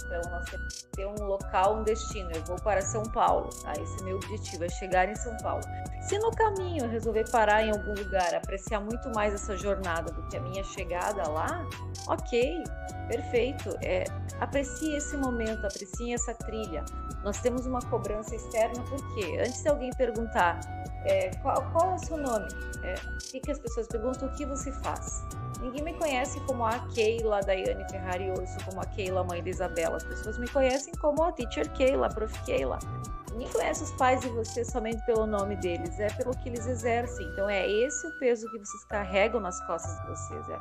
Então, nós temos que ter um local, um destino. Eu vou para São Paulo, tá? Esse é meu objetivo, é chegar em São Paulo. Se no caminho eu resolver parar em algum lugar, apreciar muito mais essa jornada do que a minha chegada lá, ok, perfeito. É, aprecie esse momento, aprecie essa trilha. Nós temos uma cobrança externa, porque antes de alguém perguntar é, qual, qual, é o seu nome, é, o que, as pessoas perguntam, o que você faz? Ninguém me conhece como a Keila Daiane Ferrari Orso, como a Keila mãe da Isabela. As pessoas me conhecem como a Teacher Keila, Prof. Keila. Ninguém conhece os pais de vocês somente pelo nome deles, é pelo que eles exercem. Então é esse o peso que vocês carregam nas costas de vocês. É.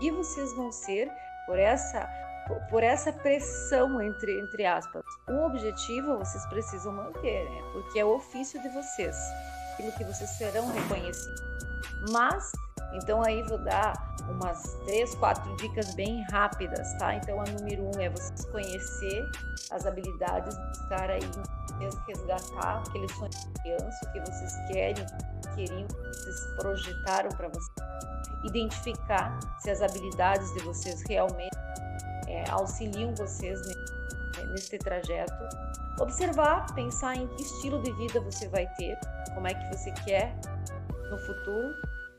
E vocês vão ser por essa por essa pressão entre entre aspas. Um objetivo vocês precisam manter, né? Porque é o ofício de vocês, aquilo que vocês serão reconhecidos. Mas então aí vou dar umas três, quatro dicas bem rápidas, tá? Então a número um é você conhecer as habilidades, buscar aí vocês resgatar aquele sonho de criança, o que vocês querem, queriam, vocês projetaram para vocês. Identificar se as habilidades de vocês realmente é, auxiliam vocês nesse, nesse trajeto. Observar, pensar em que estilo de vida você vai ter, como é que você quer no futuro.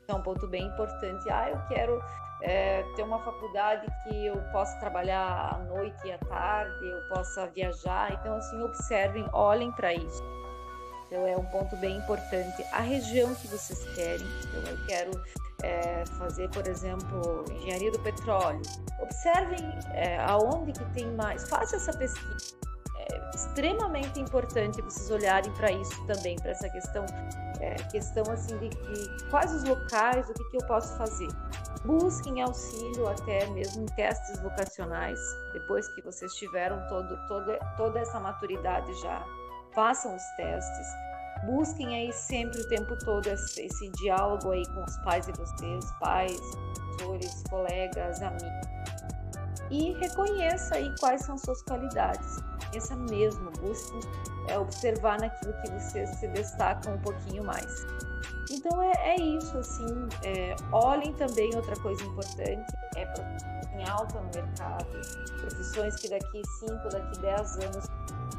É um ponto bem importante. Ah, eu quero é, ter uma faculdade que eu possa trabalhar à noite e à tarde, eu possa viajar. Então, assim, observem, olhem para isso. Então, é um ponto bem importante. A região que vocês querem. Então, eu quero é, fazer, por exemplo, engenharia do petróleo. Observem é, aonde que tem mais. Faça essa pesquisa. Extremamente importante vocês olharem para isso também, para essa questão é, questão assim de, de, quais os locais, o que, que eu posso fazer. Busquem auxílio até mesmo em testes vocacionais, depois que vocês tiveram todo, todo, toda essa maturidade já. Façam os testes. Busquem aí sempre o tempo todo esse, esse diálogo aí com os pais de vocês, pais, professores, colegas, amigos. E reconheça aí quais são suas qualidades. Essa mesmo, busquem é observar naquilo que você se destaca um pouquinho mais. Então é, é isso, assim, é, olhem também outra coisa importante, é em alta no mercado, profissões que daqui 5, daqui 10 anos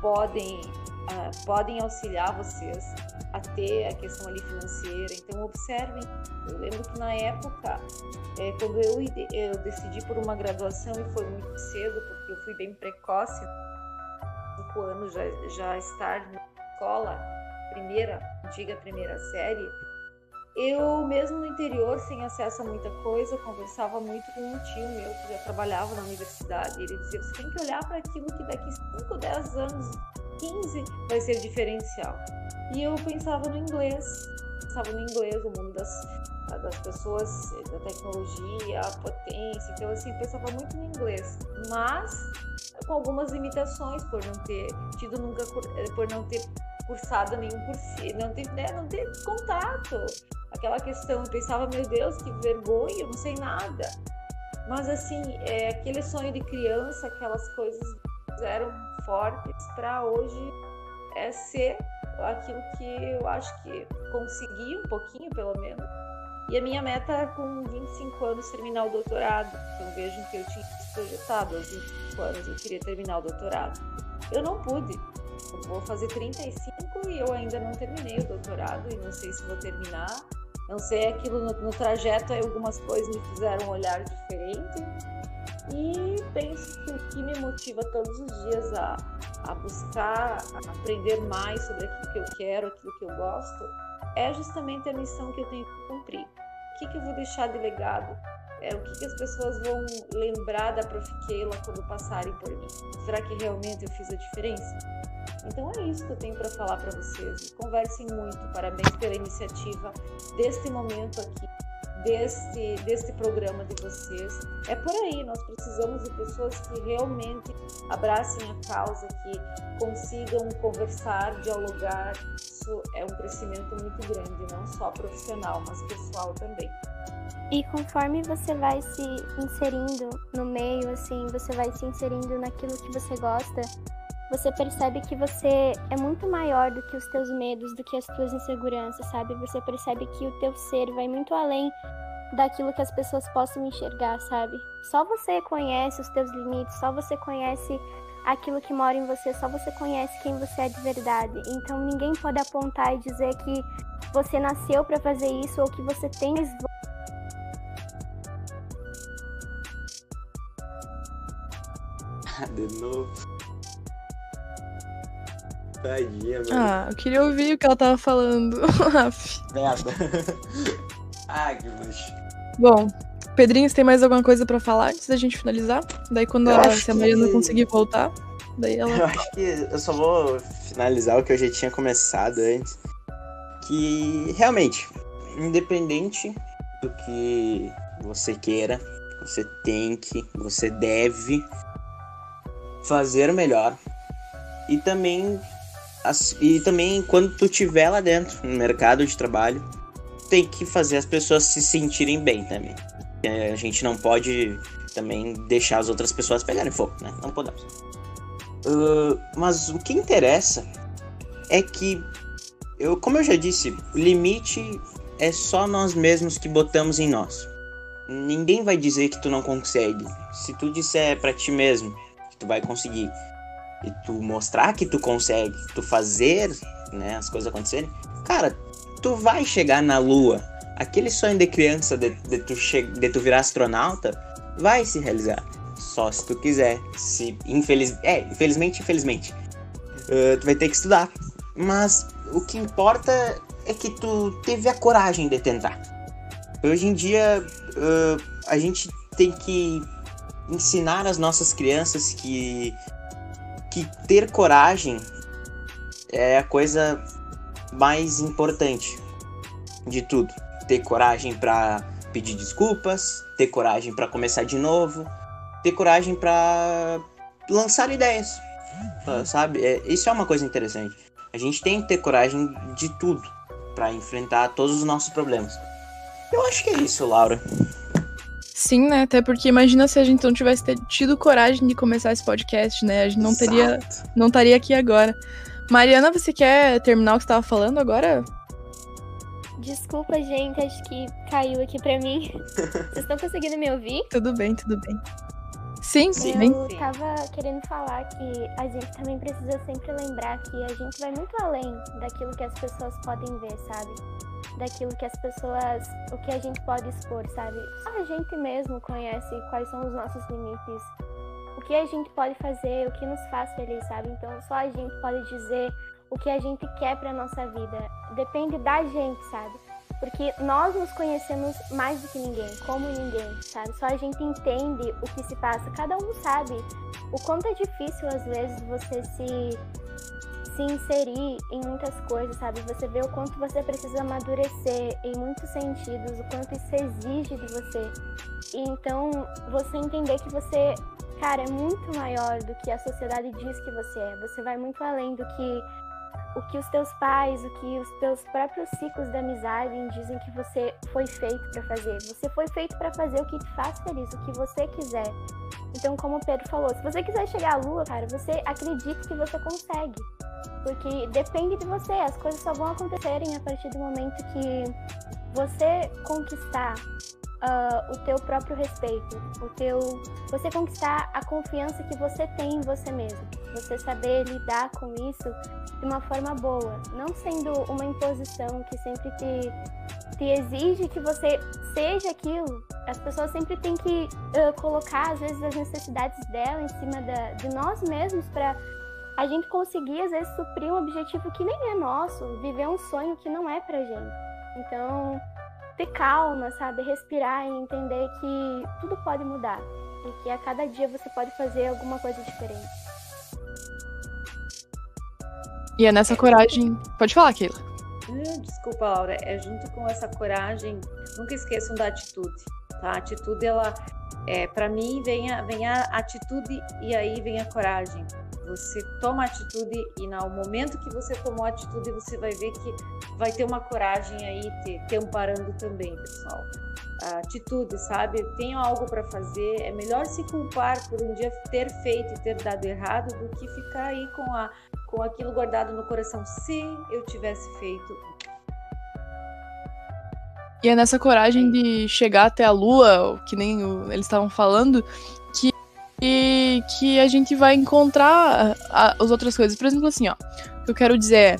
podem, uh, podem auxiliar vocês a ter a questão ali financeira. Então observem, eu lembro que na época, é, quando eu, eu decidi por uma graduação e foi muito cedo, porque eu fui bem precoce, cinco anos já, já estar na escola, primeira, antiga primeira série, eu mesmo no interior, sem acesso a muita coisa, conversava muito com um tio meu que já trabalhava na universidade. Ele dizia: você tem que olhar para aquilo que daqui 5, 10 anos, 15 vai ser diferencial. E eu pensava no inglês, pensava no inglês, o mundo das, das pessoas, da tecnologia, a potência. Então, assim, pensava muito no inglês. Mas com algumas limitações por não ter tido nunca eh, por não ter cursado nenhum curso, não ter, né, não ter contato. Aquela questão, eu pensava, meu Deus, que vergonha, eu não sei nada. Mas assim, é, aquele sonho de criança, aquelas coisas eram fortes para hoje é ser aquilo que eu acho que consegui um pouquinho, pelo menos. E a minha meta é com 25 anos terminar o doutorado. Então vejam que eu tinha projetado aos 25 anos, eu queria terminar o doutorado. Eu não pude. Eu vou fazer 35 e eu ainda não terminei o doutorado e não sei se vou terminar. Não sei, aquilo no, no trajeto algumas coisas me fizeram um olhar diferente. E penso que o que me motiva todos os dias a, a buscar a aprender mais sobre aquilo que eu quero, aquilo que eu gosto, é justamente a missão que eu tenho que cumprir. O que, que eu vou deixar de legado? É, o que, que as pessoas vão lembrar da Prof. Keila quando passarem por mim? Será que realmente eu fiz a diferença? Então é isso que eu tenho para falar para vocês. Conversem muito. Parabéns pela iniciativa deste momento aqui, deste, deste programa de vocês. É por aí, nós precisamos de pessoas que realmente abracem a causa, que consigam conversar, dialogar. Isso é um crescimento muito grande, não só profissional, mas pessoal também. E conforme você vai se inserindo no meio, assim, você vai se inserindo naquilo que você gosta, você percebe que você é muito maior do que os teus medos, do que as tuas inseguranças, sabe? Você percebe que o teu ser vai muito além daquilo que as pessoas possam enxergar, sabe? Só você conhece os teus limites, só você conhece aquilo que mora em você, só você conhece quem você é de verdade. Então ninguém pode apontar e dizer que você nasceu para fazer isso ou que você tem de novo. Tadinha, mano. Ah, eu queria ouvir o que ela tava falando. Merda. Ai, que luxo. Bom, Pedrinho, você tem mais alguma coisa pra falar antes da gente finalizar? Daí quando ela, se a Mariana que... conseguir voltar, daí ela. Eu acho que eu só vou finalizar o que eu já tinha começado antes. Que realmente, independente do que você queira, você tem que, você deve fazer melhor. E também e também quando tu estiver lá dentro no mercado de trabalho, tem que fazer as pessoas se sentirem bem também. A gente não pode também deixar as outras pessoas pegarem fogo, né? Não podemos. Uh, mas o que interessa é que, eu, como eu já disse, o limite é só nós mesmos que botamos em nós. Ninguém vai dizer que tu não consegue. Se tu disser para ti mesmo tu vai conseguir e tu mostrar que tu consegue, tu fazer, né, as coisas acontecerem, cara, tu vai chegar na lua. Aquele sonho de criança de, de tu, de tu virar astronauta vai se realizar. Só se tu quiser. Se infeliz... É, infelizmente, infelizmente. Uh, tu vai ter que estudar. Mas o que importa é que tu teve a coragem de tentar. Hoje em dia, uh, a gente tem que ensinar as nossas crianças que, que ter coragem é a coisa mais importante de tudo. Ter coragem para pedir desculpas, ter coragem para começar de novo, ter coragem para lançar ideias, sabe? É, isso é uma coisa interessante. A gente tem que ter coragem de tudo para enfrentar todos os nossos problemas. Eu acho que é isso, Laura. Sim, né? Até porque imagina se a gente não tivesse tido coragem de começar esse podcast, né? A gente não Exato. teria, não estaria aqui agora. Mariana, você quer terminar o que você estava falando agora? Desculpa, gente, acho que caiu aqui pra mim. Vocês estão conseguindo me ouvir? Tudo bem, tudo bem. Sim, sim. Eu tava querendo falar que a gente também precisa sempre lembrar que a gente vai muito além daquilo que as pessoas podem ver, sabe? Daquilo que as pessoas. o que a gente pode expor, sabe? Só a gente mesmo conhece quais são os nossos limites, o que a gente pode fazer, o que nos faz feliz, sabe? Então só a gente pode dizer o que a gente quer para nossa vida. Depende da gente, sabe? Porque nós nos conhecemos mais do que ninguém, como ninguém, sabe? Só a gente entende o que se passa. Cada um sabe o quanto é difícil às vezes você se se inserir em muitas coisas, sabe? Você vê o quanto você precisa amadurecer em muitos sentidos, o quanto isso exige de você. E então, você entender que você, cara, é muito maior do que a sociedade diz que você é. Você vai muito além do que o que os teus pais, o que os teus próprios ciclos da amizade dizem que você foi feito para fazer. Você foi feito para fazer o que te faz feliz, o que você quiser. Então, como o Pedro falou, se você quiser chegar à lua, cara, você acredita que você consegue. Porque depende de você, as coisas só vão acontecerem a partir do momento que você conquistar uh, o teu próprio respeito, o teu, você conquistar a confiança que você tem em você mesmo, você saber lidar com isso de uma forma boa, não sendo uma imposição que sempre te, te exige que você seja aquilo. As pessoas sempre têm que uh, colocar às vezes as necessidades dela em cima da, de nós mesmos para a gente conseguir às vezes suprir um objetivo que nem é nosso, viver um sonho que não é pra gente. Então, ter calma, sabe? Respirar e entender que tudo pode mudar e que a cada dia você pode fazer alguma coisa diferente. E é nessa coragem. Pode falar, Keila. Desculpa, Laura. É junto com essa coragem. Nunca esqueçam da atitude. Tá? A atitude, ela. É, para mim, vem a, vem a atitude e aí vem a coragem. Você toma atitude e no momento que você tomou atitude, você vai ver que vai ter uma coragem aí te, te amparando também, pessoal. A atitude, sabe? Tenho algo para fazer. É melhor se culpar por um dia ter feito e ter dado errado do que ficar aí com, a, com aquilo guardado no coração. Se eu tivesse feito, e é nessa coragem de chegar até a lua, que nem o, eles estavam falando, e que a gente vai encontrar a, as outras coisas. Por exemplo, assim, ó, o que eu quero dizer é.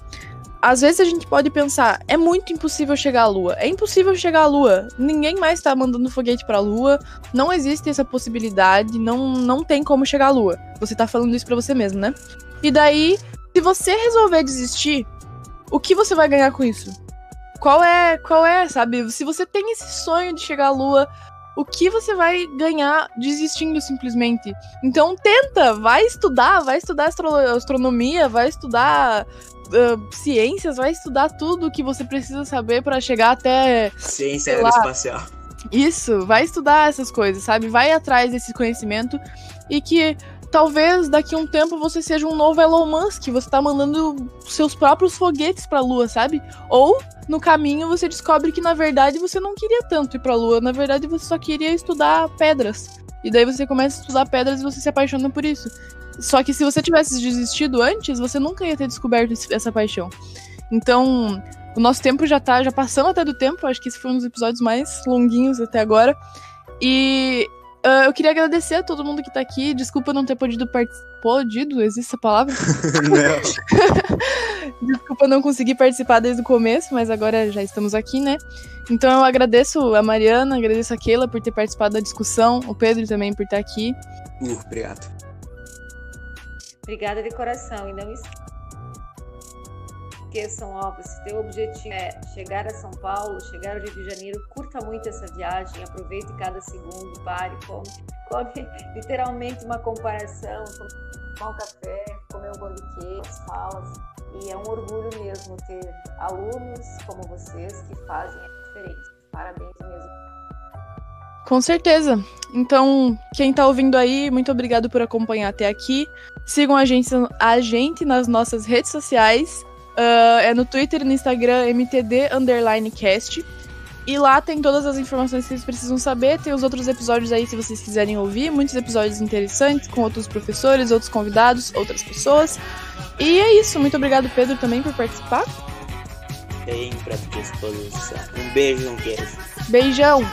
Às vezes a gente pode pensar, é muito impossível chegar à Lua. É impossível chegar à Lua. Ninguém mais tá mandando foguete pra Lua. Não existe essa possibilidade. Não, não tem como chegar à Lua. Você tá falando isso pra você mesmo, né? E daí, se você resolver desistir, o que você vai ganhar com isso? Qual é, qual é, sabe? Se você tem esse sonho de chegar à Lua, o que você vai ganhar desistindo simplesmente. Então tenta, vai estudar, vai estudar astro astronomia, vai estudar uh, ciências, vai estudar tudo que você precisa saber para chegar até ciência aeroespacial. Isso, vai estudar essas coisas, sabe? Vai atrás desse conhecimento e que talvez daqui a um tempo você seja um novo Elon Musk, você tá mandando seus próprios foguetes pra lua, sabe? Ou no caminho você descobre que na verdade você não queria tanto ir pra lua, na verdade você só queria estudar pedras. E daí você começa a estudar pedras e você se apaixona por isso. Só que se você tivesse desistido antes, você nunca ia ter descoberto essa paixão. Então, o nosso tempo já tá, já passamos até do tempo, acho que esse foi um dos episódios mais longuinhos até agora. E uh, eu queria agradecer a todo mundo que tá aqui. Desculpa não ter podido participar. Podido? Existe essa palavra? não. Desculpa não conseguir participar desde o começo, mas agora já estamos aqui, né? Então eu agradeço a Mariana, agradeço a Keila por ter participado da discussão, o Pedro também por estar aqui. Uh, obrigado. Obrigada de coração. E não esqueça esqueçam, ó, se teu objetivo é chegar a São Paulo, chegar ao Rio de Janeiro, curta muito essa viagem, aproveite cada segundo, pare, come, come literalmente uma comparação, tomar um café, comer um de queijo, falas. E é um orgulho mesmo ter alunos como vocês que fazem a diferença. Parabéns mesmo. Com certeza. Então, quem tá ouvindo aí, muito obrigado por acompanhar até aqui. Sigam a gente, a gente nas nossas redes sociais. Uh, é no Twitter e no Instagram, MTD Cast. E lá tem todas as informações que vocês precisam saber. Tem os outros episódios aí se vocês quiserem ouvir. Muitos episódios interessantes com outros professores, outros convidados, outras pessoas. E é isso. Muito obrigado, Pedro, também por participar. Sempre à disposição. Um beijo, um queijo. Beijão.